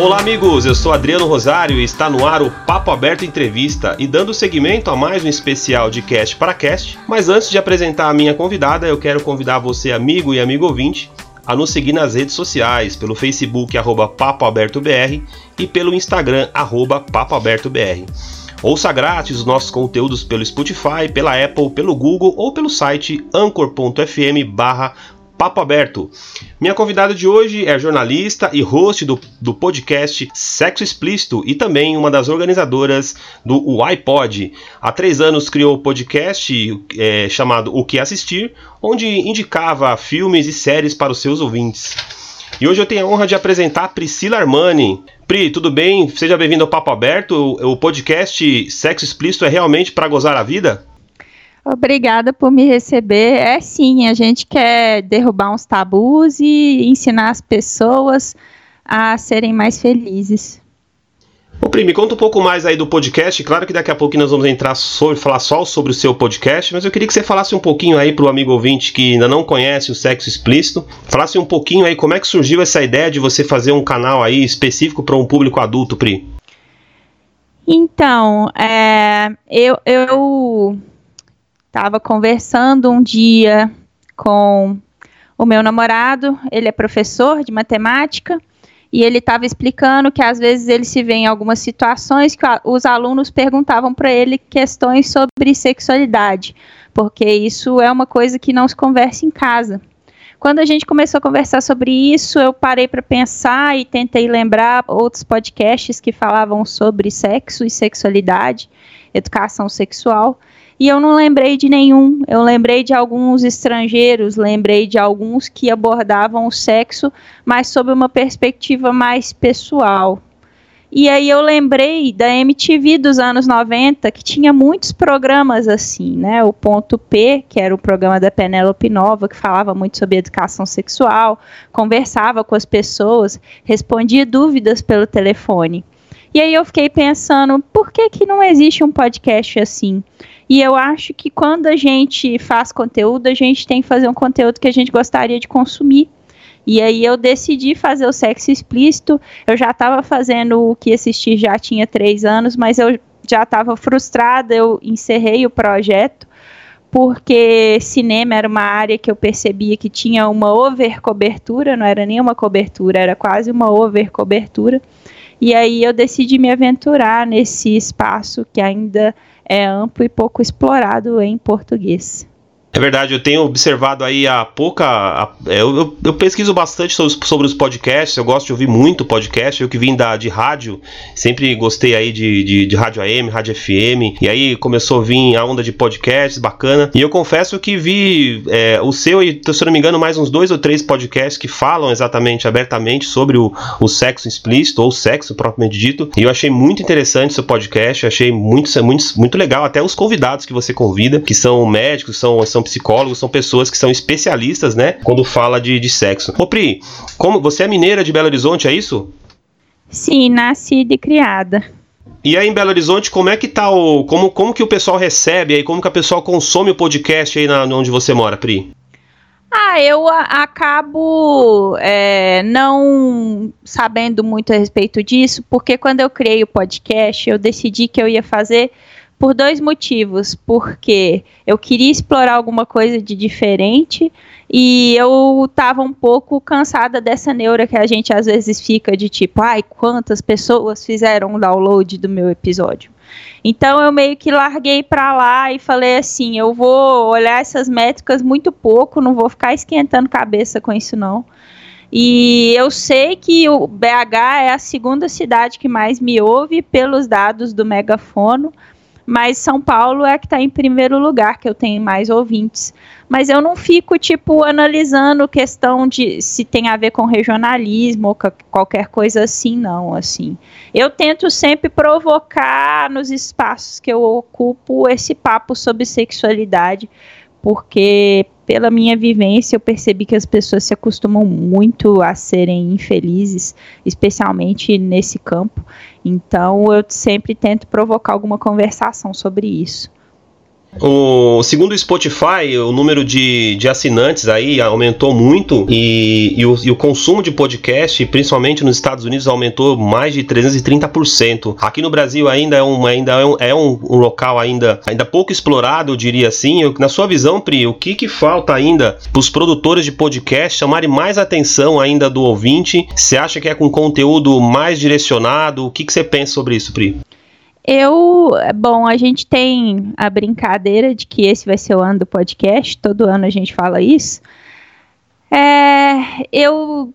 Olá, amigos. Eu sou Adriano Rosário e está no ar o Papo Aberto Entrevista e dando seguimento a mais um especial de Cast para Cast. Mas antes de apresentar a minha convidada, eu quero convidar você, amigo e amigo ouvinte, a nos seguir nas redes sociais, pelo Facebook arroba Papo Aberto BR e pelo Instagram arroba Papo Aberto BR. Ouça grátis os nossos conteúdos pelo Spotify, pela Apple, pelo Google ou pelo site anchor.fm barra Papo Aberto. Minha convidada de hoje é jornalista e host do, do podcast Sexo Explícito e também uma das organizadoras do iPod. Há três anos criou o podcast é, chamado O Que Assistir, onde indicava filmes e séries para os seus ouvintes. E hoje eu tenho a honra de apresentar Priscila Armani. Pri, tudo bem? Seja bem-vindo ao Papo Aberto. O, o podcast Sexo Explícito é realmente para gozar a vida? Obrigada por me receber. É sim, a gente quer derrubar uns tabus e ensinar as pessoas a serem mais felizes. Ô, Pri, me conta um pouco mais aí do podcast. Claro que daqui a pouco nós vamos entrar sobre, falar só sobre o seu podcast, mas eu queria que você falasse um pouquinho aí para o amigo ouvinte que ainda não conhece o sexo explícito, falasse um pouquinho aí como é que surgiu essa ideia de você fazer um canal aí específico para um público adulto, Pri. Então, é, eu, eu Estava conversando um dia com o meu namorado, ele é professor de matemática, e ele estava explicando que às vezes ele se vê em algumas situações que os alunos perguntavam para ele questões sobre sexualidade, porque isso é uma coisa que não se conversa em casa. Quando a gente começou a conversar sobre isso, eu parei para pensar e tentei lembrar outros podcasts que falavam sobre sexo e sexualidade, educação sexual. E eu não lembrei de nenhum. Eu lembrei de alguns estrangeiros, lembrei de alguns que abordavam o sexo, mas sob uma perspectiva mais pessoal. E aí eu lembrei da MTV dos anos 90, que tinha muitos programas assim, né? O Ponto P, que era o programa da Penélope Nova, que falava muito sobre educação sexual, conversava com as pessoas, respondia dúvidas pelo telefone. E aí eu fiquei pensando, por que que não existe um podcast assim? E eu acho que quando a gente faz conteúdo, a gente tem que fazer um conteúdo que a gente gostaria de consumir. E aí eu decidi fazer o sexo explícito. Eu já estava fazendo o que assistir já tinha três anos, mas eu já estava frustrada. Eu encerrei o projeto porque cinema era uma área que eu percebia que tinha uma overcobertura, não era nem uma cobertura, era quase uma overcobertura. E aí eu decidi me aventurar nesse espaço que ainda é amplo e pouco explorado em português. É verdade, eu tenho observado aí a pouca. A, é, eu, eu, eu, pesquiso bastante sobre, sobre, os podcasts, eu gosto de ouvir muito podcast. Eu que vim da, de rádio, sempre gostei aí de, de, de, rádio AM, rádio FM. E aí começou a vir a onda de podcasts, bacana. E eu confesso que vi é, o seu e, se eu não me engano, mais uns dois ou três podcasts que falam exatamente, abertamente sobre o, o sexo explícito, ou sexo propriamente dito. E eu achei muito interessante seu podcast, achei muito, muito, muito legal. Até os convidados que você convida, que são médicos, são, são são psicólogos, são pessoas que são especialistas, né? Quando fala de, de sexo. Ô Pri, como, você é mineira de Belo Horizonte, é isso? Sim, nascida e criada. E aí em Belo Horizonte, como é que tá o. Como, como que o pessoal recebe aí? Como que o pessoal consome o podcast aí na, onde você mora, Pri? Ah, eu acabo é, não sabendo muito a respeito disso, porque quando eu criei o podcast, eu decidi que eu ia fazer por dois motivos. Porque eu queria explorar alguma coisa de diferente e eu estava um pouco cansada dessa neura que a gente às vezes fica de tipo, ai, quantas pessoas fizeram o download do meu episódio. Então eu meio que larguei para lá e falei assim, eu vou olhar essas métricas muito pouco, não vou ficar esquentando cabeça com isso não. E eu sei que o BH é a segunda cidade que mais me ouve pelos dados do megafono mas São Paulo é que está em primeiro lugar, que eu tenho mais ouvintes. Mas eu não fico, tipo, analisando questão de se tem a ver com regionalismo ou qualquer coisa assim, não, assim. Eu tento sempre provocar nos espaços que eu ocupo esse papo sobre sexualidade, porque pela minha vivência eu percebi que as pessoas se acostumam muito a serem infelizes, especialmente nesse campo. Então eu sempre tento provocar alguma conversação sobre isso. O segundo o Spotify, o número de, de assinantes aí aumentou muito e, e, o, e o consumo de podcast, principalmente nos Estados Unidos, aumentou mais de 330%. Aqui no Brasil ainda é um, ainda é um, é um, um local ainda, ainda pouco explorado, eu diria assim. Eu, na sua visão, Pri, o que, que falta ainda para os produtores de podcast chamarem mais atenção ainda do ouvinte? Você acha que é com conteúdo mais direcionado? O que, que você pensa sobre isso, Pri? Eu, bom, a gente tem a brincadeira de que esse vai ser o ano do podcast, todo ano a gente fala isso. É, eu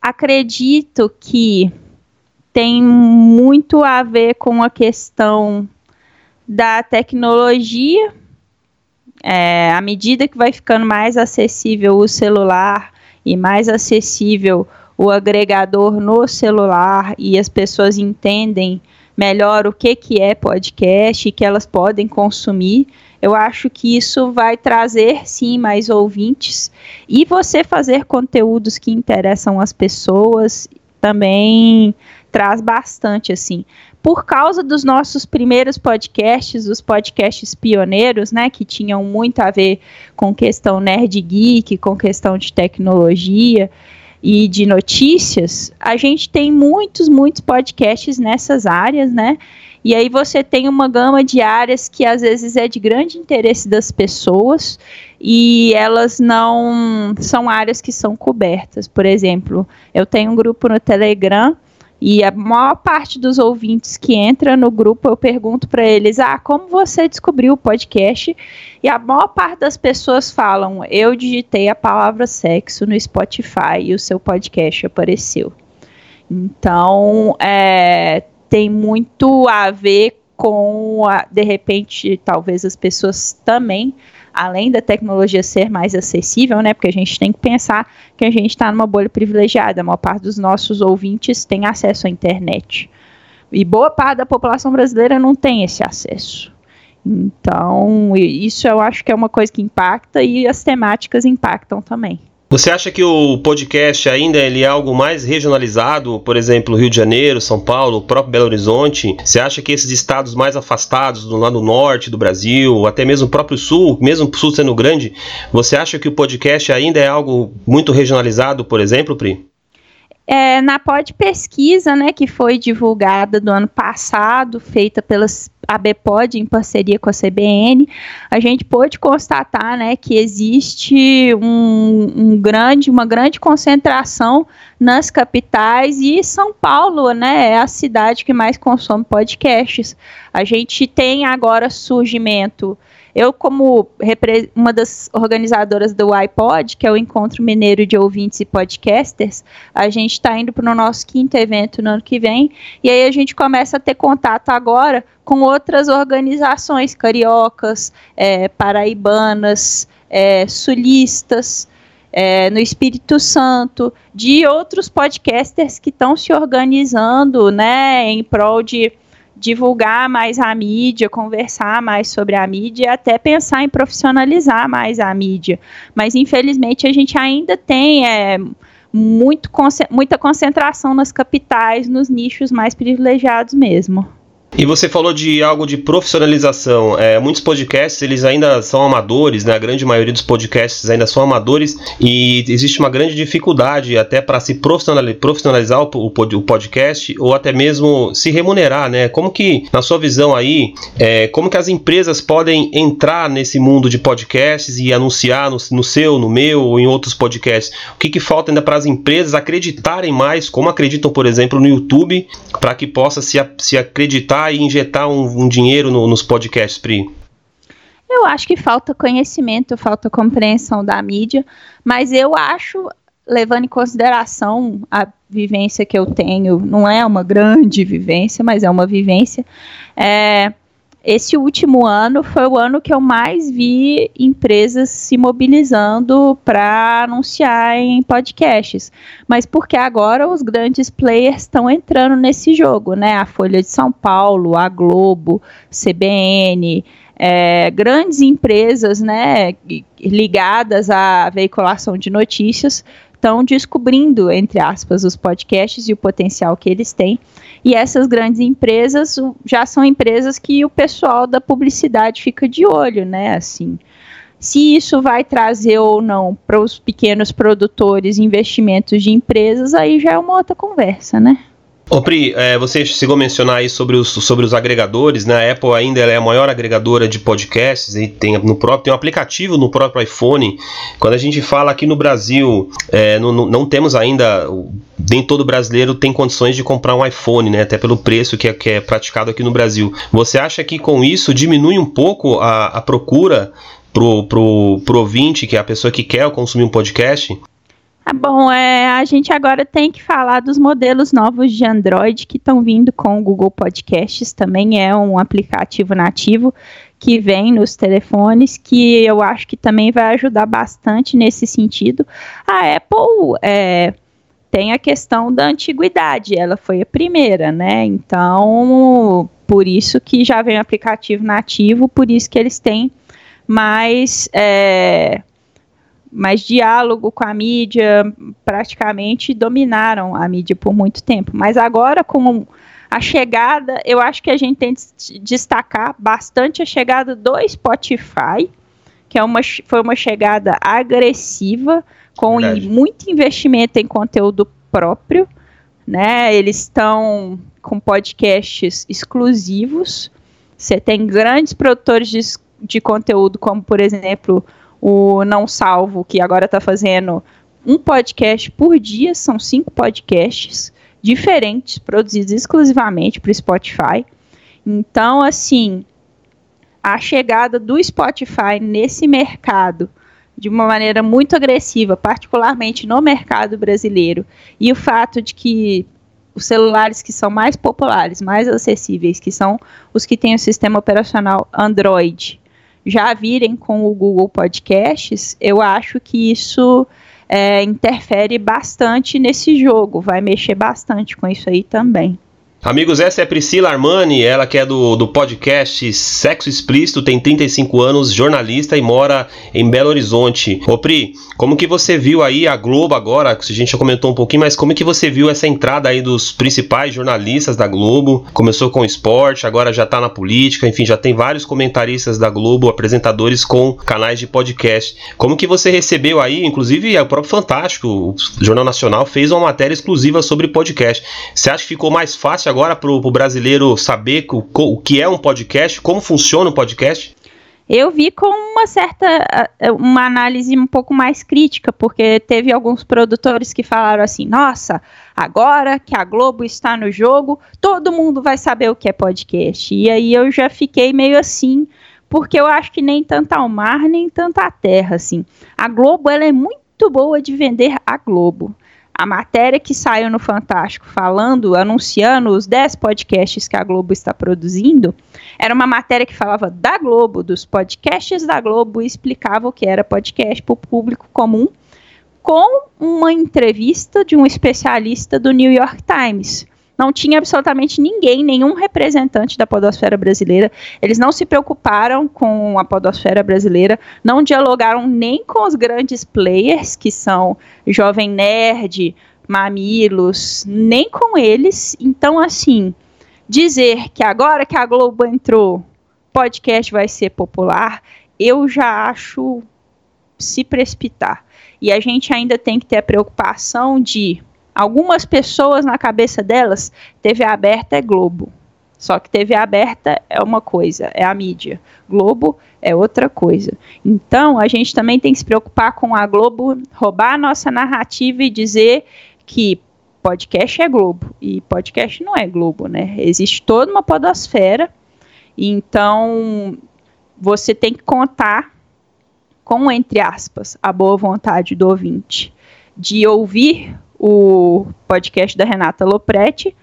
acredito que tem muito a ver com a questão da tecnologia. É, à medida que vai ficando mais acessível o celular e mais acessível o agregador no celular e as pessoas entendem melhor o que, que é podcast e que elas podem consumir. Eu acho que isso vai trazer sim mais ouvintes e você fazer conteúdos que interessam as pessoas também traz bastante assim. Por causa dos nossos primeiros podcasts, os podcasts pioneiros, né, que tinham muito a ver com questão nerd geek, com questão de tecnologia, e de notícias, a gente tem muitos, muitos podcasts nessas áreas, né? E aí você tem uma gama de áreas que às vezes é de grande interesse das pessoas e elas não são áreas que são cobertas. Por exemplo, eu tenho um grupo no Telegram e a maior parte dos ouvintes que entra no grupo, eu pergunto para eles: "Ah, como você descobriu o podcast?" E a maior parte das pessoas falam: "Eu digitei a palavra sexo no Spotify e o seu podcast apareceu." Então, é, tem muito a ver com, a, de repente, talvez as pessoas também além da tecnologia ser mais acessível, né? Porque a gente tem que pensar que a gente está numa bolha privilegiada. A maior parte dos nossos ouvintes tem acesso à internet. E boa parte da população brasileira não tem esse acesso. Então, isso eu acho que é uma coisa que impacta e as temáticas impactam também. Você acha que o podcast ainda ele é algo mais regionalizado, por exemplo, Rio de Janeiro, São Paulo, o próprio Belo Horizonte? Você acha que esses estados mais afastados, do lado norte do Brasil, até mesmo o próprio sul, mesmo o sul sendo grande, você acha que o podcast ainda é algo muito regionalizado, por exemplo, Pri? É, na pod pesquisa, né, que foi divulgada do ano passado, feita pelas a BPOD em parceria com a CBN, a gente pôde constatar, né, que existe um, um, grande, uma grande concentração nas capitais e São Paulo, né, é a cidade que mais consome podcasts. A gente tem agora surgimento eu, como uma das organizadoras do iPod, que é o Encontro Mineiro de Ouvintes e Podcasters, a gente está indo para o nosso quinto evento no ano que vem, e aí a gente começa a ter contato agora com outras organizações cariocas, é, paraibanas, é, sulistas, é, no Espírito Santo, de outros podcasters que estão se organizando né, em prol de divulgar mais a mídia, conversar mais sobre a mídia, até pensar em profissionalizar mais a mídia. Mas infelizmente a gente ainda tem é, muito, muita concentração nas capitais, nos nichos mais privilegiados mesmo. E você falou de algo de profissionalização. É, muitos podcasts eles ainda são amadores, né? A grande maioria dos podcasts ainda são amadores e existe uma grande dificuldade até para se profissionalizar o, podcast ou até mesmo se remunerar, né? Como que, na sua visão aí, é, como que as empresas podem entrar nesse mundo de podcasts e anunciar no, no seu, no meu ou em outros podcasts? O que, que falta ainda para as empresas acreditarem mais, como acreditam, por exemplo, no YouTube, para que possa se, se acreditar e injetar um, um dinheiro no, nos podcasts, Pri? Eu acho que falta conhecimento, falta compreensão da mídia, mas eu acho, levando em consideração a vivência que eu tenho, não é uma grande vivência, mas é uma vivência. É, esse último ano foi o ano que eu mais vi empresas se mobilizando para anunciar em podcasts. Mas porque agora os grandes players estão entrando nesse jogo, né? A Folha de São Paulo, a Globo, CBN, é, grandes empresas, né, ligadas à veiculação de notícias estão descobrindo, entre aspas, os podcasts e o potencial que eles têm. E essas grandes empresas já são empresas que o pessoal da publicidade fica de olho, né? Assim, se isso vai trazer ou não para os pequenos produtores investimentos de empresas, aí já é uma outra conversa, né? Ô Pri, é, você chegou a mencionar aí sobre os, sobre os agregadores, né? A Apple ainda é a maior agregadora de podcasts e tem, no próprio, tem um aplicativo no próprio iPhone. Quando a gente fala aqui no Brasil, é, no, no, não temos ainda, nem todo brasileiro tem condições de comprar um iPhone, né? Até pelo preço que é, que é praticado aqui no Brasil. Você acha que com isso diminui um pouco a, a procura pro, pro, pro ouvinte, que é a pessoa que quer consumir um podcast? Ah, bom, é, a gente agora tem que falar dos modelos novos de Android que estão vindo com o Google Podcasts. Também é um aplicativo nativo que vem nos telefones, que eu acho que também vai ajudar bastante nesse sentido. A Apple é, tem a questão da antiguidade, ela foi a primeira, né? Então, por isso que já vem o aplicativo nativo, por isso que eles têm mais. É, mais diálogo com a mídia, praticamente dominaram a mídia por muito tempo. Mas agora, com a chegada, eu acho que a gente tem que destacar bastante a chegada do Spotify, que é uma, foi uma chegada agressiva, com muito investimento em conteúdo próprio. Né? Eles estão com podcasts exclusivos. Você tem grandes produtores de, de conteúdo, como por exemplo o Não Salvo, que agora está fazendo um podcast por dia, são cinco podcasts diferentes, produzidos exclusivamente para o Spotify. Então, assim, a chegada do Spotify nesse mercado de uma maneira muito agressiva, particularmente no mercado brasileiro, e o fato de que os celulares que são mais populares, mais acessíveis, que são os que têm o sistema operacional Android, já virem com o Google Podcasts, eu acho que isso é, interfere bastante nesse jogo, vai mexer bastante com isso aí também. Amigos, essa é Priscila Armani, ela que é do, do podcast Sexo Explícito, tem 35 anos, jornalista e mora em Belo Horizonte. Ô Pri, como que você viu aí a Globo agora, a gente já comentou um pouquinho, mas como que você viu essa entrada aí dos principais jornalistas da Globo? Começou com esporte, agora já tá na política, enfim, já tem vários comentaristas da Globo, apresentadores com canais de podcast. Como que você recebeu aí, inclusive o próprio Fantástico, o Jornal Nacional fez uma matéria exclusiva sobre podcast. Você acha que ficou mais fácil agora para o brasileiro saber o, o que é um podcast, como funciona um podcast? eu vi com uma certa uma análise um pouco mais crítica, porque teve alguns produtores que falaram assim: "Nossa, agora que a Globo está no jogo, todo mundo vai saber o que é podcast". E aí eu já fiquei meio assim, porque eu acho que nem tanto ao mar, nem tanto à terra assim. A Globo ela é muito boa de vender a Globo a matéria que saiu no Fantástico falando, anunciando os 10 podcasts que a Globo está produzindo, era uma matéria que falava da Globo, dos podcasts da Globo, e explicava o que era podcast para o público comum, com uma entrevista de um especialista do New York Times não tinha absolutamente ninguém, nenhum representante da podosfera brasileira. Eles não se preocuparam com a podosfera brasileira, não dialogaram nem com os grandes players, que são Jovem Nerd, Mamilos, nem com eles. Então, assim, dizer que agora que a Globo entrou, podcast vai ser popular, eu já acho se precipitar. E a gente ainda tem que ter a preocupação de Algumas pessoas na cabeça delas, TV aberta é Globo. Só que TV aberta é uma coisa, é a mídia. Globo é outra coisa. Então, a gente também tem que se preocupar com a Globo roubar a nossa narrativa e dizer que podcast é Globo. E podcast não é Globo, né? Existe toda uma podosfera. Então, você tem que contar com, entre aspas, a boa vontade do ouvinte de ouvir o podcast da Renata Lopretti,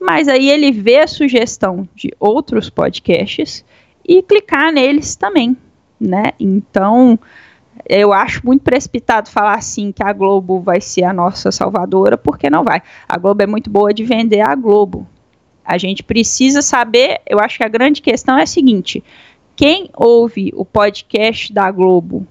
mas aí ele vê a sugestão de outros podcasts e clicar neles também, né? Então, eu acho muito precipitado falar assim que a Globo vai ser a nossa salvadora, porque não vai. A Globo é muito boa de vender a Globo. A gente precisa saber, eu acho que a grande questão é a seguinte: quem ouve o podcast da Globo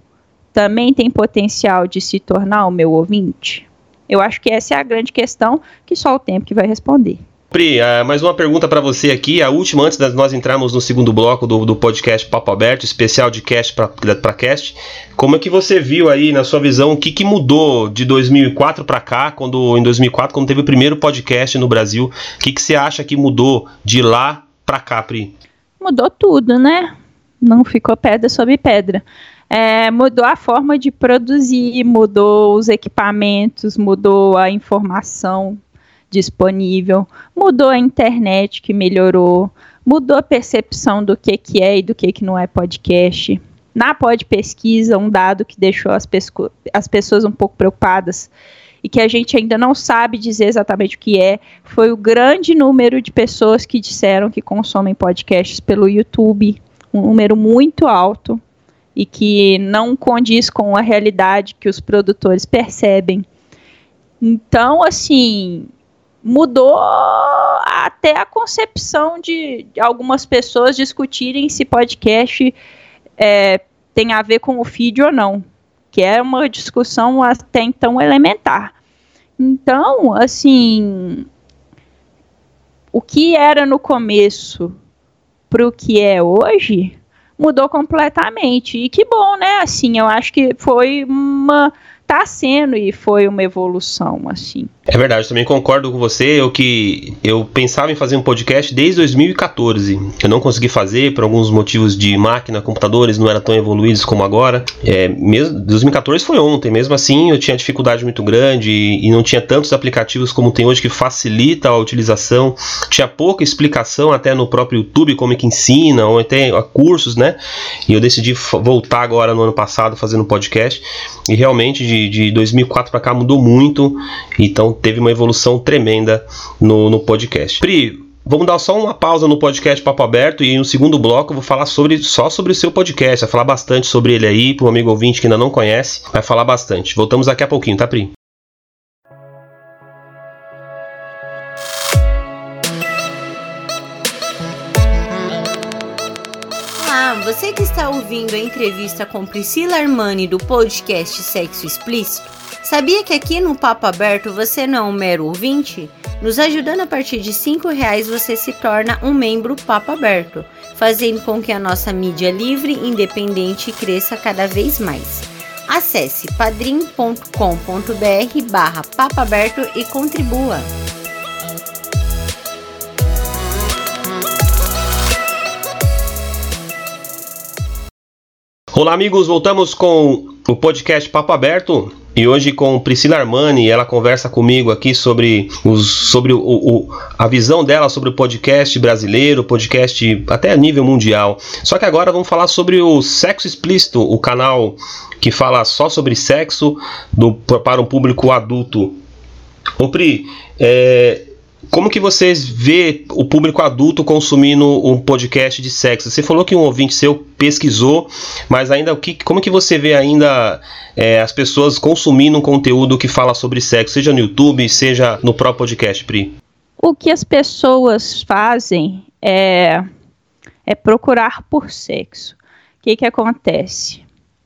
também tem potencial de se tornar o meu ouvinte? Eu acho que essa é a grande questão que só o tempo que vai responder. Pri, uh, mais uma pergunta para você aqui, a última antes de nós entrarmos no segundo bloco do, do podcast Papo Aberto, especial de cast para cast. Como é que você viu aí, na sua visão, o que, que mudou de 2004 para cá, quando em 2004, quando teve o primeiro podcast no Brasil, o que, que você acha que mudou de lá para cá, Pri? Mudou tudo, né? Não ficou pedra sobre pedra. É, mudou a forma de produzir, mudou os equipamentos, mudou a informação disponível, mudou a internet que melhorou, mudou a percepção do que, que é e do que, que não é podcast. Na Pod Pesquisa, um dado que deixou as, as pessoas um pouco preocupadas e que a gente ainda não sabe dizer exatamente o que é, foi o grande número de pessoas que disseram que consomem podcasts pelo YouTube, um número muito alto e que não condiz com a realidade que os produtores percebem. Então, assim, mudou até a concepção de, algumas pessoas discutirem se podcast é, tem a ver com o feed ou não, que é uma discussão até então elementar. Então, assim, o que era no começo para o que é hoje mudou completamente. E que bom, né? Assim, eu acho que foi uma tá sendo e foi uma evolução, assim. É verdade, também concordo com você. Eu que eu pensava em fazer um podcast desde 2014. Eu não consegui fazer por alguns motivos de máquina, computadores não eram tão evoluídos como agora. É, mesmo 2014 foi ontem, mesmo assim eu tinha dificuldade muito grande e, e não tinha tantos aplicativos como tem hoje que facilita a utilização. Tinha pouca explicação até no próprio YouTube como é que ensina ou até cursos, né? E eu decidi voltar agora no ano passado fazendo um podcast e realmente de de, 2004 para cá mudou muito, então teve uma evolução tremenda no, no podcast. Pri, Vamos dar só uma pausa no podcast Papo Aberto e no segundo bloco eu vou falar sobre, só sobre o seu podcast. Vai falar bastante sobre ele aí, para um amigo ouvinte que ainda não conhece, vai falar bastante. Voltamos daqui a pouquinho, tá, Pri? Você que está ouvindo a entrevista com Priscila Armani do podcast Sexo Explícito, sabia que aqui no Papo Aberto você não é um mero ouvinte? Nos ajudando a partir de R$ reais você se torna um membro Papo Aberto, fazendo com que a nossa mídia livre independente cresça cada vez mais. Acesse padrim.com.br barra e contribua. Olá, amigos, voltamos com o podcast Papo Aberto e hoje com Priscila Armani. Ela conversa comigo aqui sobre, os, sobre o, o, a visão dela sobre o podcast brasileiro, podcast até a nível mundial. Só que agora vamos falar sobre o Sexo Explícito, o canal que fala só sobre sexo do, para um público adulto. Ô Pri, é, como que vocês vê o público adulto consumindo um podcast de sexo? Você falou que um ouvinte seu pesquisou, mas ainda o que, como que você vê ainda é, as pessoas consumindo um conteúdo que fala sobre sexo, seja no YouTube, seja no próprio podcast, Pri? O que as pessoas fazem é, é procurar por sexo. O que, que acontece?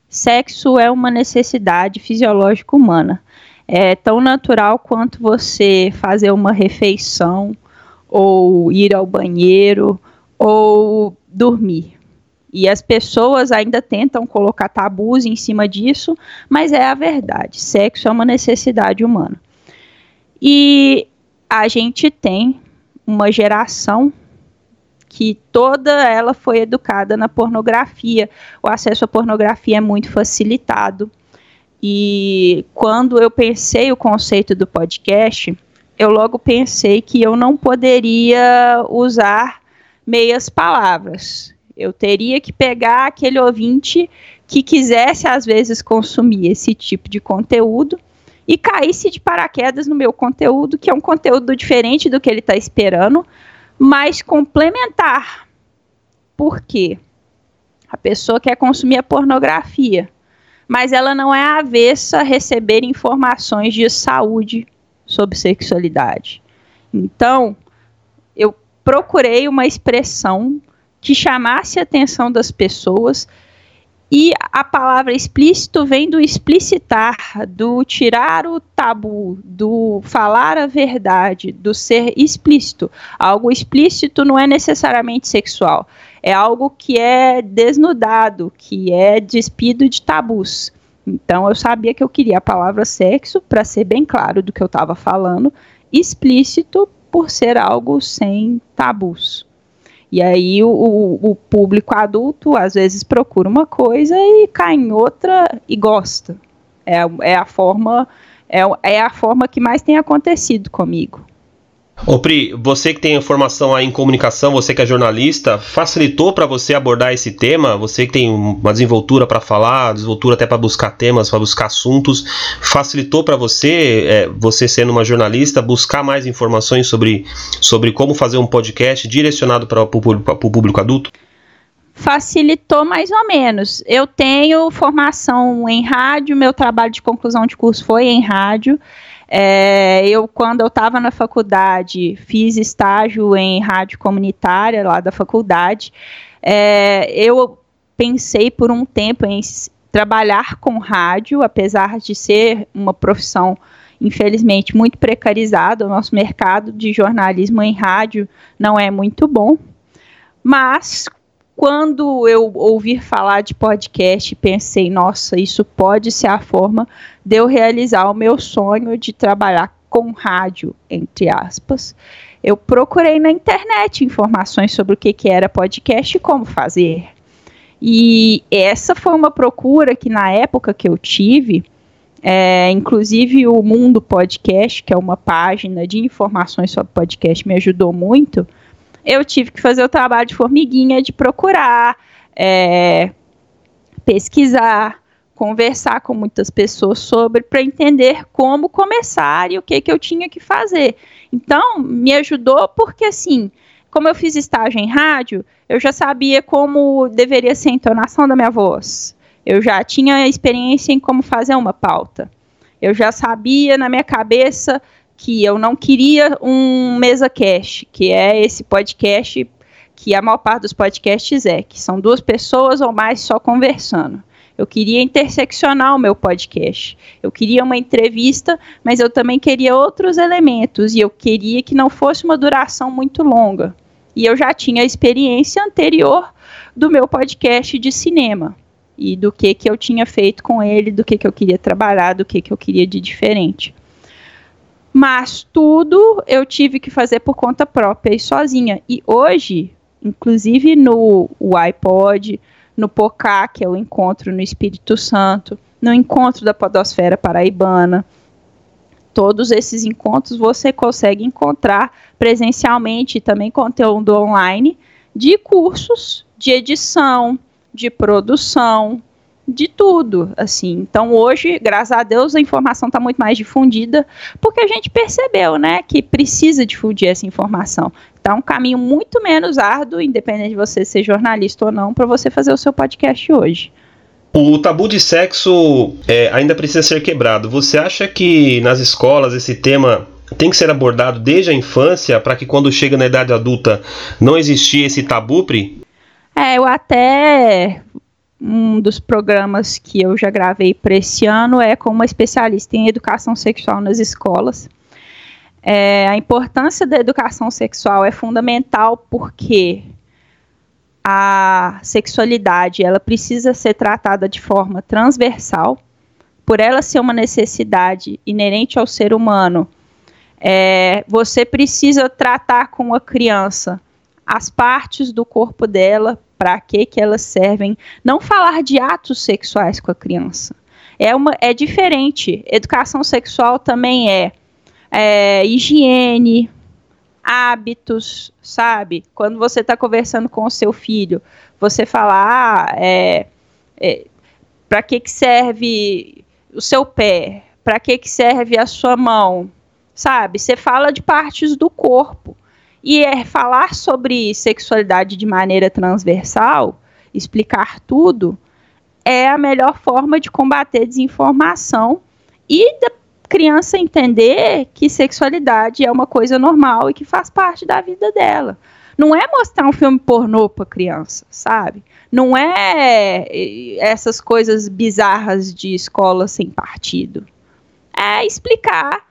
Sexo é uma necessidade fisiológica humana é tão natural quanto você fazer uma refeição, ou ir ao banheiro, ou dormir. E as pessoas ainda tentam colocar tabus em cima disso, mas é a verdade. Sexo é uma necessidade humana. E a gente tem uma geração que toda ela foi educada na pornografia. O acesso à pornografia é muito facilitado. E quando eu pensei o conceito do podcast, eu logo pensei que eu não poderia usar meias palavras. Eu teria que pegar aquele ouvinte que quisesse, às vezes, consumir esse tipo de conteúdo e caísse de paraquedas no meu conteúdo, que é um conteúdo diferente do que ele está esperando, mas complementar. Por quê? A pessoa quer consumir a pornografia mas ela não é avessa a receber informações de saúde sobre sexualidade. Então, eu procurei uma expressão que chamasse a atenção das pessoas E a palavra explícito vem do explicitar, do tirar o tabu, do falar a verdade, do ser explícito. Algo explícito não é necessariamente sexual, é algo que é desnudado, que é despido de tabus. Então eu sabia que eu queria a palavra sexo para ser bem claro do que eu estava falando, explícito por ser algo sem tabus. E aí o, o, público adulto às vezes procura uma coisa e cai em outra e gosta. É, é a forma é, é a forma que mais tem acontecido comigo. Ô Pri, você que tem formação em comunicação, você que é jornalista, facilitou para você abordar esse tema? Você que tem uma desenvoltura para falar, desenvoltura até para buscar temas, para buscar assuntos, facilitou para você, é, você sendo uma jornalista, buscar mais informações sobre, sobre como fazer um podcast direcionado para o público adulto? Facilitou mais ou menos. Eu tenho formação em rádio, meu trabalho de conclusão de curso foi em rádio. É, eu, quando eu estava na faculdade, fiz estágio em rádio comunitária lá da faculdade. É, eu pensei por um tempo em trabalhar com rádio, apesar de ser uma profissão, infelizmente, muito precarizada. O nosso mercado de jornalismo em rádio não é muito bom. Mas quando eu ouvi falar de podcast, pensei, nossa, isso pode ser a forma de eu realizar o meu sonho de trabalhar com rádio, entre aspas. Eu procurei na internet informações sobre o que, que era podcast e como fazer. E essa foi uma procura que na época que eu tive, é, inclusive o Mundo Podcast, que é uma página de informações sobre podcast, me ajudou muito eu tive que fazer o trabalho de formiguinha de procurar, é, pesquisar, conversar com muitas pessoas sobre para entender como começar e o que, que eu tinha que fazer. Então, me ajudou porque assim, como eu fiz estágio em rádio, eu já sabia como deveria ser a entonação da minha voz. Eu já tinha experiência em como fazer uma pauta. Eu já sabia na minha cabeça que eu não queria um mesa cash, que é esse podcast que a maior parte dos podcasts é, que são duas pessoas ou mais só conversando. Eu queria interseccionar o meu podcast. Eu queria uma entrevista, mas eu também queria outros elementos e eu queria que não fosse uma duração muito longa. E eu já tinha a experiência anterior do meu podcast de cinema e do que que eu tinha feito com ele, do que que eu queria trabalhar, do que que eu queria de diferente. Mas tudo eu tive que fazer por conta própria e sozinha. E hoje, inclusive no iPod, no POCA, que é o encontro no Espírito Santo, no encontro da Podosfera Paraibana, todos esses encontros você consegue encontrar presencialmente também conteúdo online de cursos de edição, de produção, de tudo, assim. Então hoje, graças a Deus, a informação está muito mais difundida, porque a gente percebeu, né, que precisa difundir essa informação. Está um caminho muito menos árduo, independente de você ser jornalista ou não, para você fazer o seu podcast hoje. O tabu de sexo é, ainda precisa ser quebrado. Você acha que nas escolas esse tema tem que ser abordado desde a infância para que quando chega na idade adulta não existir esse tabu, Pri? É, eu até um dos programas que eu já gravei para esse ano é com uma especialista em educação sexual nas escolas. É, a importância da educação sexual é fundamental porque a sexualidade ela precisa ser tratada de forma transversal, por ela ser uma necessidade inerente ao ser humano. É, você precisa tratar com a criança as partes do corpo dela para que que elas servem, não falar de atos sexuais com a criança. É, uma, é diferente. Educação sexual também é, é higiene, hábitos, sabe? Quando você está conversando com o seu filho, você fala, ah, é, é, para que, que serve o seu pé? Para que, que serve a sua mão? Sabe? Você fala de partes do corpo. E é falar sobre sexualidade de maneira transversal, explicar tudo, é a melhor forma de combater desinformação e da criança entender que sexualidade é uma coisa normal e que faz parte da vida dela. Não é mostrar um filme pornô para criança, sabe? Não é essas coisas bizarras de escola sem partido. É explicar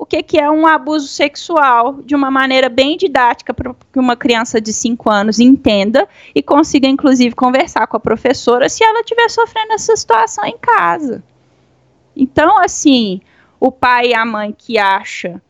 o que, que é um abuso sexual de uma maneira bem didática para que uma criança de 5 anos entenda e consiga, inclusive, conversar com a professora se ela estiver sofrendo essa situação em casa. Então, assim, o pai e a mãe que acha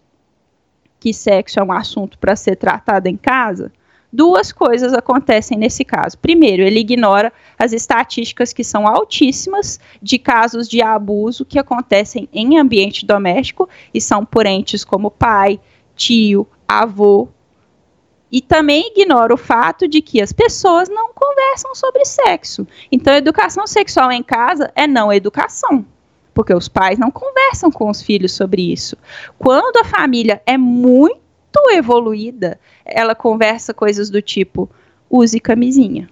que sexo é um assunto para ser tratado em casa, duas coisas acontecem nesse caso. Primeiro, ele ignora as estatísticas que são altíssimas de casos de abuso que acontecem em ambiente doméstico e são por entes como pai, tio, avô. E também ignora o fato de que as pessoas não conversam sobre sexo. Então, educação sexual em casa é não educação porque os pais não conversam com os filhos sobre isso. Quando a família é muito evoluída, ela conversa coisas do tipo: use camisinha.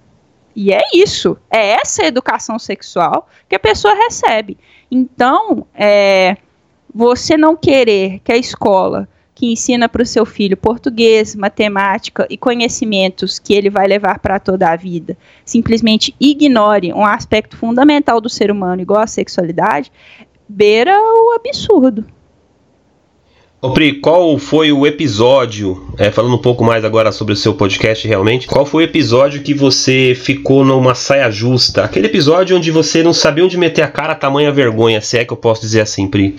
E é isso, é essa educação sexual que a pessoa recebe. Então, é, você não querer que a escola que ensina para o seu filho português, matemática e conhecimentos que ele vai levar para toda a vida, simplesmente ignore um aspecto fundamental do ser humano, igual a sexualidade, beira o absurdo. Ô Pri, qual foi o episódio, é, falando um pouco mais agora sobre o seu podcast realmente, qual foi o episódio que você ficou numa saia justa? Aquele episódio onde você não sabia onde meter a cara, tamanha vergonha, se é que eu posso dizer assim, Pri.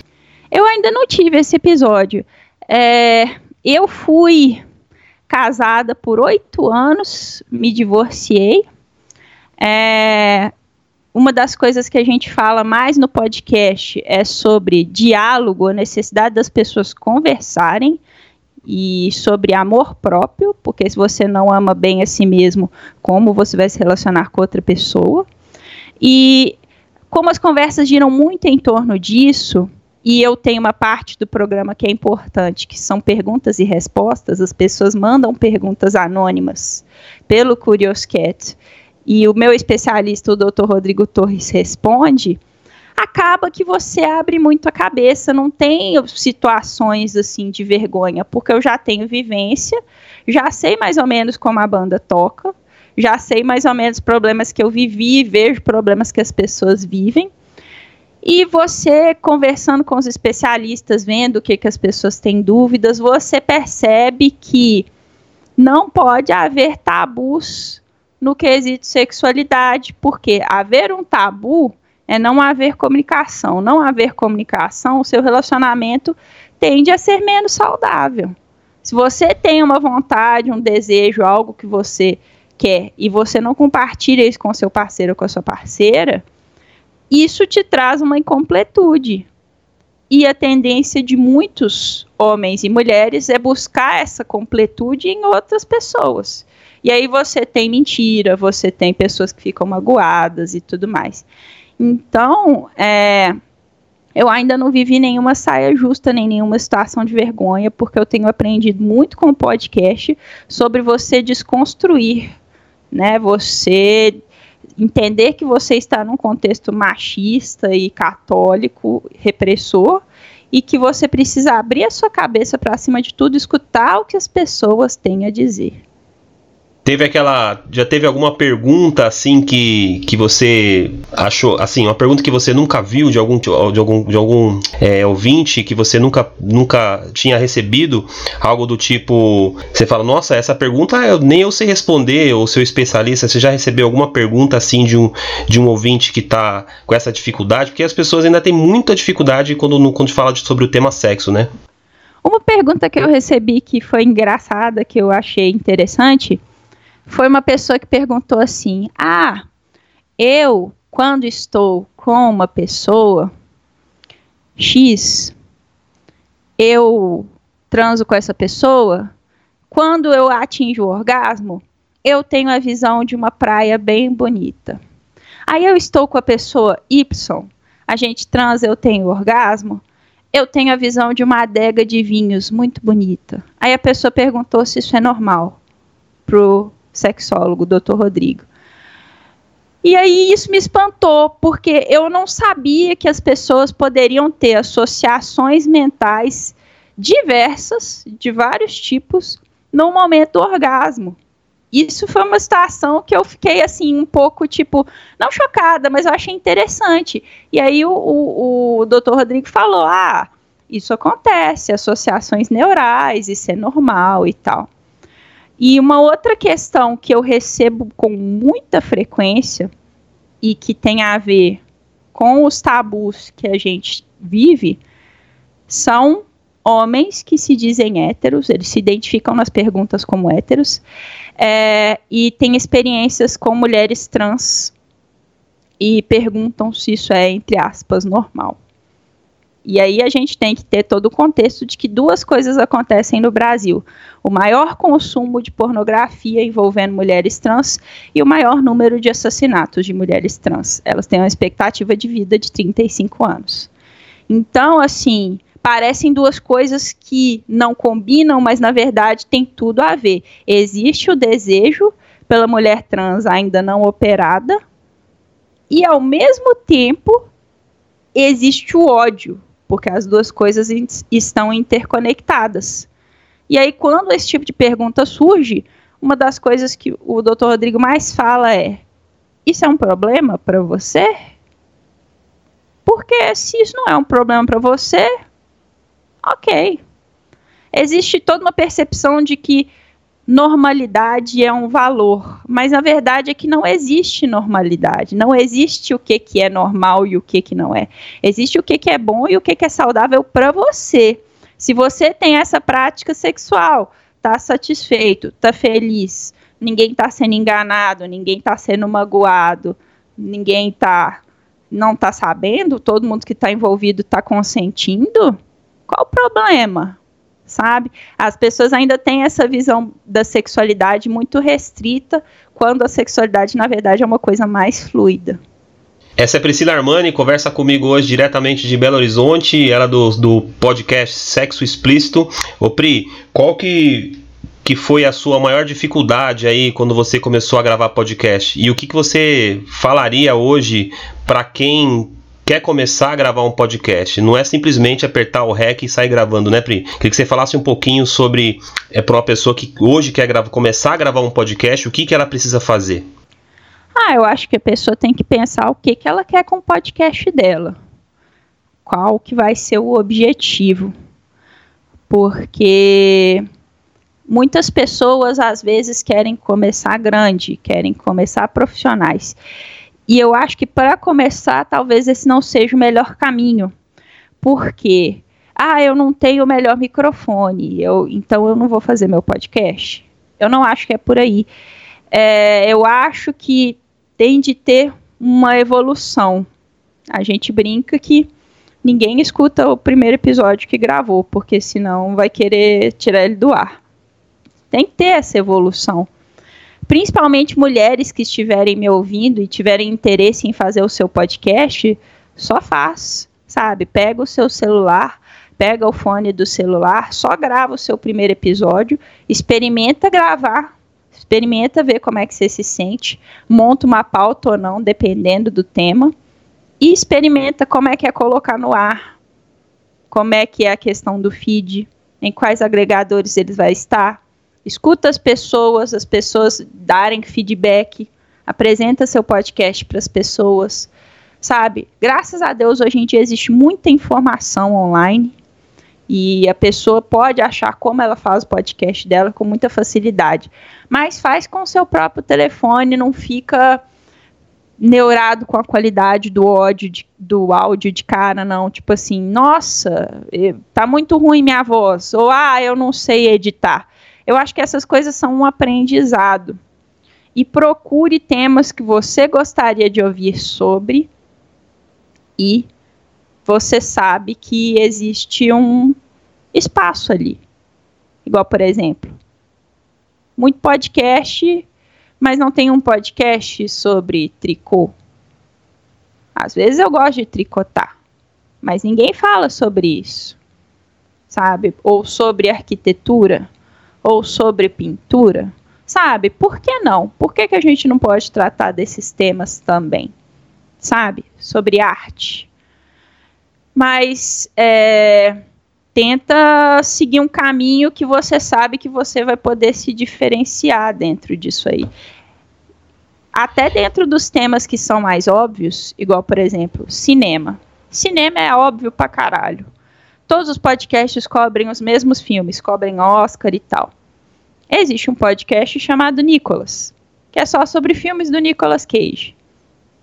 Eu ainda não tive esse episódio. É, eu fui casada por oito anos, me divorciei. É, uma das coisas que a gente fala mais no podcast é sobre diálogo, a necessidade das pessoas conversarem e sobre amor próprio, porque se você não ama bem a si mesmo, como você vai se relacionar com outra pessoa? E como as conversas giram muito em torno disso, e eu tenho uma parte do programa que é importante, que são perguntas e respostas. As pessoas mandam perguntas anônimas pelo Curioscat. E o meu especialista, o Dr. Rodrigo Torres, responde. Acaba que você abre muito a cabeça, não tem situações assim de vergonha, porque eu já tenho vivência, já sei mais ou menos como a banda toca, já sei mais ou menos problemas que eu vivi, vejo problemas que as pessoas vivem. E você conversando com os especialistas, vendo o que, que as pessoas têm dúvidas, você percebe que não pode haver tabus no quesito sexualidade, porque haver um tabu é não haver comunicação. Não haver comunicação, o seu relacionamento tende a ser menos saudável. Se você tem uma vontade, um desejo, algo que você quer e você não compartilha isso com seu parceiro ou com a sua parceira, isso te traz uma incompletude. E a tendência de muitos homens e mulheres é buscar essa completude em outras pessoas. E aí você tem mentira, você tem pessoas que ficam magoadas e tudo mais. Então, é, eu ainda não vivi nenhuma saia justa, nem nenhuma situação de vergonha, porque eu tenho aprendido muito com o podcast sobre você desconstruir, né? Você entender que você está num contexto machista e católico, repressor, e que você precisa abrir a sua cabeça para, acima de tudo, escutar o que as pessoas têm a dizer. Teve aquela. Já teve alguma pergunta assim que, que você achou. Assim, uma pergunta que você nunca viu de algum, de algum, de algum é, ouvinte que você nunca, nunca tinha recebido? Algo do tipo. Você fala, nossa, essa pergunta eu, nem eu sei responder, ou seu especialista, você já recebeu alguma pergunta assim de um, de um ouvinte que está com essa dificuldade? Porque as pessoas ainda têm muita dificuldade quando, quando fala de, sobre o tema sexo, né? Uma pergunta que eu recebi que foi engraçada, que eu achei interessante foi uma pessoa que perguntou assim: Ah, eu, quando estou com uma pessoa X, eu transo com essa pessoa, quando eu atinjo o orgasmo, eu tenho a visão de uma praia bem bonita. Aí eu estou com a pessoa Y, a gente transa, eu tenho orgasmo, eu tenho a visão de uma adega de vinhos muito bonita. Aí a pessoa perguntou se isso é normal pro sexólogo, doutor Rodrigo. E aí isso me espantou, porque eu não sabia que as pessoas poderiam ter associações mentais diversas, de vários tipos, no momento do orgasmo. Isso foi uma situação que eu fiquei assim um pouco tipo, não chocada, mas eu achei interessante. E aí o, o, o doutor Rodrigo falou: ah, isso acontece, associações neurais, isso é normal e tal. E uma outra questão que eu recebo com muita frequência e que tem a ver com os tabus que a gente vive são homens que se dizem héteros, eles se identificam nas perguntas como héteros, é, e têm experiências com mulheres trans e perguntam se isso é, entre aspas, normal. E aí a gente tem que ter todo o contexto de que duas coisas acontecem no Brasil: o maior consumo de pornografia envolvendo mulheres trans e o maior número de assassinatos de mulheres trans. Elas têm uma expectativa de vida de 35 anos. Então, assim, parecem duas coisas que não combinam, mas na verdade tem tudo a ver. Existe o desejo pela mulher trans ainda não operada e ao mesmo tempo existe o ódio, porque as duas coisas estão interconectadas. E aí quando esse tipo de pergunta surge, uma das coisas que o Dr. Rodrigo mais fala é: isso é um problema para você? Porque se isso não é um problema para você, ok. Existe toda uma percepção de que normalidade é um valor, mas a verdade é que não existe normalidade, não existe o que, que é normal e o que, que não é. Existe o que, que é bom e o que, que é saudável para você. Se você tem essa prática sexual, tá satisfeito, tá feliz, ninguém tá sendo enganado, ninguém tá sendo magoado, ninguém tá não tá sabendo, todo mundo que está envolvido está consentindo, qual o problema? Sabe? As pessoas ainda têm essa visão da sexualidade muito restrita, quando a sexualidade, na verdade, é uma coisa mais fluida. Essa é Priscila Armani, conversa comigo hoje diretamente de Belo Horizonte, ela do, do podcast Sexo Explícito. Ô Pri, qual que, que foi a sua maior dificuldade aí quando você começou a gravar podcast? E o que, que você falaria hoje para quem quer começar a gravar um podcast, não é simplesmente apertar o REC e sair gravando, né, Pri? Queria que você falasse um pouquinho sobre é, para uma pessoa que hoje quer gravar, começar a gravar um podcast, o que, que ela precisa fazer. Ah, eu acho que a pessoa tem que pensar o que, que ela quer com o podcast dela. Qual que vai ser o objetivo. Porque muitas pessoas às vezes querem começar grande, querem começar profissionais. E eu acho que para começar, talvez esse não seja o melhor caminho. Porque, ah, eu não tenho o melhor microfone, eu, então eu não vou fazer meu podcast. Eu não acho que é por aí. É, eu acho que tem de ter uma evolução. A gente brinca que ninguém escuta o primeiro episódio que gravou, porque senão vai querer tirar ele do ar. Tem que ter essa evolução principalmente mulheres que estiverem me ouvindo e tiverem interesse em fazer o seu podcast, só faz, sabe? Pega o seu celular, pega o fone do celular, só grava o seu primeiro episódio, experimenta gravar, experimenta ver como é que você se sente, monta uma pauta ou não, dependendo do tema, e experimenta como é que é colocar no ar, como é que é a questão do feed, em quais agregadores eles vai estar, escuta as pessoas, as pessoas darem feedback, apresenta seu podcast para as pessoas, sabe? Graças a Deus hoje em dia existe muita informação online e a pessoa pode achar como ela faz o podcast dela com muita facilidade, mas faz com seu próprio telefone, não fica neurado com a qualidade do áudio de, do áudio de cara, não. Tipo assim, nossa, tá muito ruim minha voz. Ou, ah, eu não sei editar. Eu acho que essas coisas são um aprendizado. E procure temas que você gostaria de ouvir sobre e você sabe que existe um espaço ali. Igual, por exemplo, muito podcast, mas não tem um podcast sobre tricô. Às vezes eu gosto de tricotar, mas ninguém fala sobre isso, sabe? Ou sobre arquitetura ou sobre pintura, sabe? Por que não? Por que, que a gente não pode tratar desses temas também? Sabe? Sobre arte. Mas é, tenta seguir um caminho que você sabe que você vai poder se diferenciar dentro disso aí. Até dentro dos temas que são mais óbvios, igual, por exemplo, cinema. Cinema é óbvio pra caralho. Todos os podcasts cobrem os mesmos filmes, cobrem Oscar e tal. Existe um podcast chamado Nicolas, que é só sobre filmes do Nicolas Cage.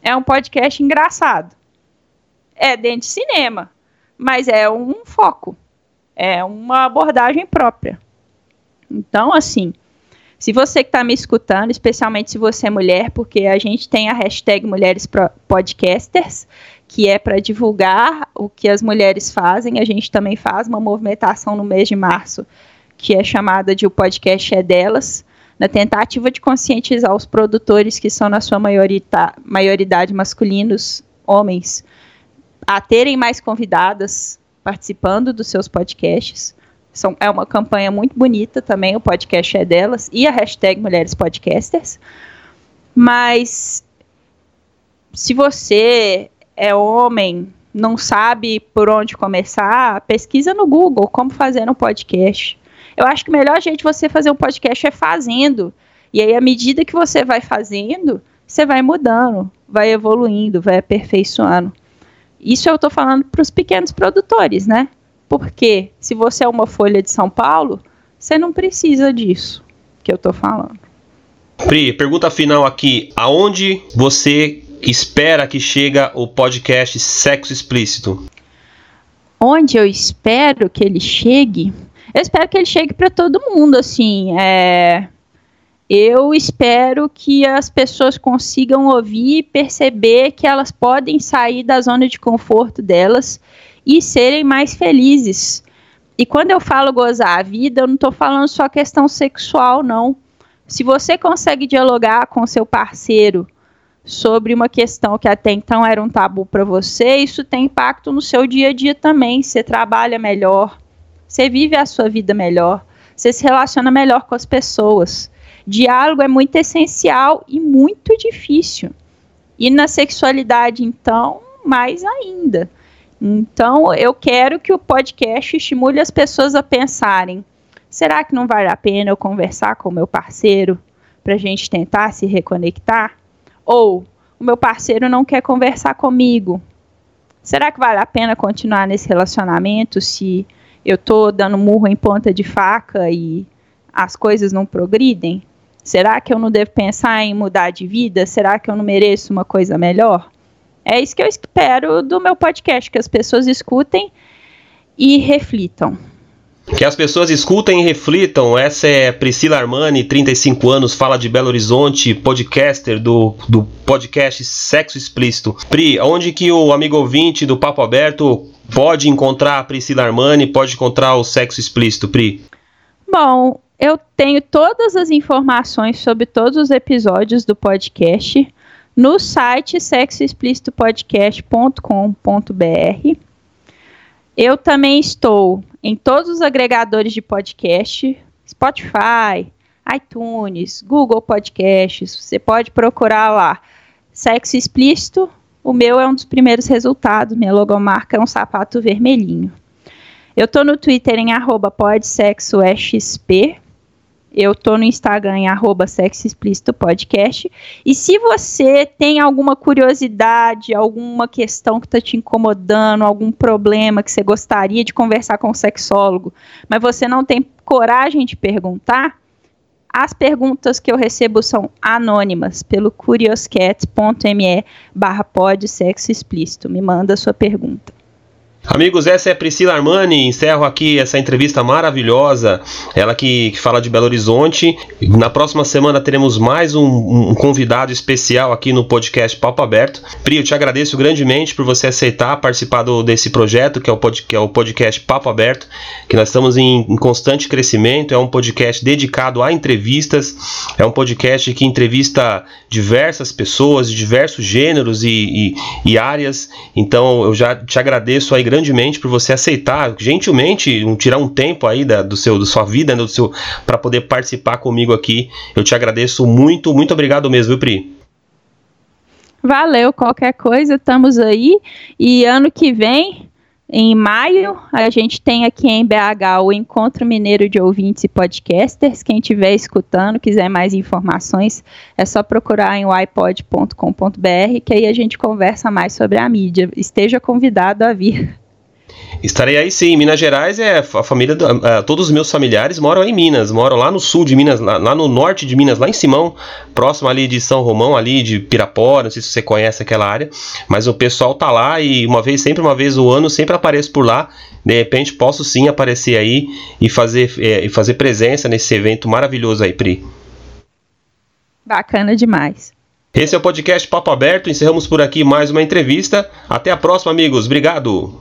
É um podcast engraçado. É dentro de cinema, mas é um foco. É uma abordagem própria. Então, assim, se você que está me escutando, especialmente se você é mulher, porque a gente tem a hashtag Mulheres Podcasters, que é para divulgar o que as mulheres fazem. A gente também faz uma movimentação no mês de março, que é chamada de O Podcast é Delas, na tentativa de conscientizar os produtores, que são na sua maioridade, masculinos, homens, a terem mais convidadas participando dos seus podcasts. São, é uma campanha muito bonita também, o podcast é delas, e a hashtag Mulheres Podcasters. Mas se você é homem, não sabe por onde começar, pesquisa no Google como fazer um podcast. Eu acho que o melhor jeito de você fazer um podcast é fazendo. E aí, à medida que você vai fazendo, você vai mudando, vai evoluindo, vai aperfeiçoando. Isso eu estou falando para os pequenos produtores, né? Porque se você é uma folha de São Paulo, você não precisa disso que eu estou falando. Pri, pergunta final aqui. Aonde você espera que chega o podcast Sexo Explícito? Onde eu espero que ele chegue? Eu espero que ele chegue para todo mundo, assim. É... Eu espero que as pessoas consigam ouvir e perceber que elas podem sair da zona de conforto delas e serem mais felizes. E quando eu falo gozar a vida, eu não estou falando só questão sexual, não. Se você consegue dialogar com seu parceiro sobre uma questão que até então era um tabu para você, isso tem impacto no seu dia a dia também. Você trabalha melhor, você vive a sua vida melhor, você se relaciona melhor com as pessoas. Diálogo é muito essencial e muito difícil. E na sexualidade, então, mais ainda. Então, eu quero que o podcast estimule as pessoas a pensarem: será que não vale a pena eu conversar com o meu parceiro para a gente tentar se reconectar? Ou o meu parceiro não quer conversar comigo. Será que vale a pena continuar nesse relacionamento se eu estou dando murro em ponta de faca e as coisas não progridem? Será que eu não devo pensar em mudar de vida? Será que eu não mereço uma coisa melhor? É isso que eu espero do meu podcast, que as pessoas escutem e reflitam. Que as pessoas escutem e reflitam. Essa é Priscila Armani, 35 anos, fala de Belo Horizonte, podcaster do, do podcast Sexo Explícito. Pri, onde que o amigo ouvinte do Papo Aberto pode encontrar a Priscila Armani, pode encontrar o Sexo Explícito, Pri? Bom, eu tenho todas as informações sobre todos os episódios do podcast no site sexoexplicitopodcast.com.br. Eu também estou em todos os agregadores de podcast, Spotify, iTunes, Google Podcasts. Você pode procurar lá. Sexo explícito. O meu é um dos primeiros resultados. Minha logomarca é um sapato vermelhinho. Eu tô no Twitter em arroba podsexoexp. Eu tô no Instagram arroba sexo explícito podcast. E se você tem alguma curiosidade, alguma questão que está te incomodando, algum problema que você gostaria de conversar com o sexólogo, mas você não tem coragem de perguntar, as perguntas que eu recebo são anônimas pelo curioscat.me barra sexo explícito. Me manda a sua pergunta. Amigos, essa é Priscila Armani. Encerro aqui essa entrevista maravilhosa. Ela que, que fala de Belo Horizonte. Na próxima semana teremos mais um, um, convidado especial aqui no podcast Papo Aberto. Pri, eu te agradeço grandemente por você aceitar participar do, desse projeto, que é, o pod, que é o podcast Papo Aberto, que nós estamos em, em constante crescimento. É um podcast dedicado a entrevistas. É um podcast que entrevista diversas pessoas de diversos gêneros e, e, e áreas. Então eu já te agradeço aí grandemente por você aceitar, gentilmente, um, tirar um tempo aí da, do seu, da sua vida, né, do seu, para poder participar comigo aqui. Eu te agradeço muito, muito obrigado mesmo, viu, Pri? Valeu, qualquer coisa, estamos aí. E ano que vem Em maio, a gente tem aqui em BH o Encontro Mineiro de Ouvintes e Podcasters. Quem estiver escutando, quiser mais informações, é só procurar em ipod.com.br, que aí a gente conversa mais sobre a mídia. Esteja convidado a vir. Estarei aí sim. Minas Gerais é a família. Uh, todos os meus familiares moram em Minas, moram lá no sul de Minas, lá, lá, no norte de Minas, lá em Simão, próximo ali de São Romão, ali de Pirapora. Não sei se você conhece aquela área, mas o pessoal tá lá e uma vez, sempre uma vez no ano, sempre apareço por lá. De repente posso sim aparecer aí e fazer, é, e fazer presença nesse evento maravilhoso aí, Pri. Bacana demais. Esse é o podcast Papo Aberto. Encerramos por aqui mais uma entrevista. Até a próxima, amigos. Obrigado.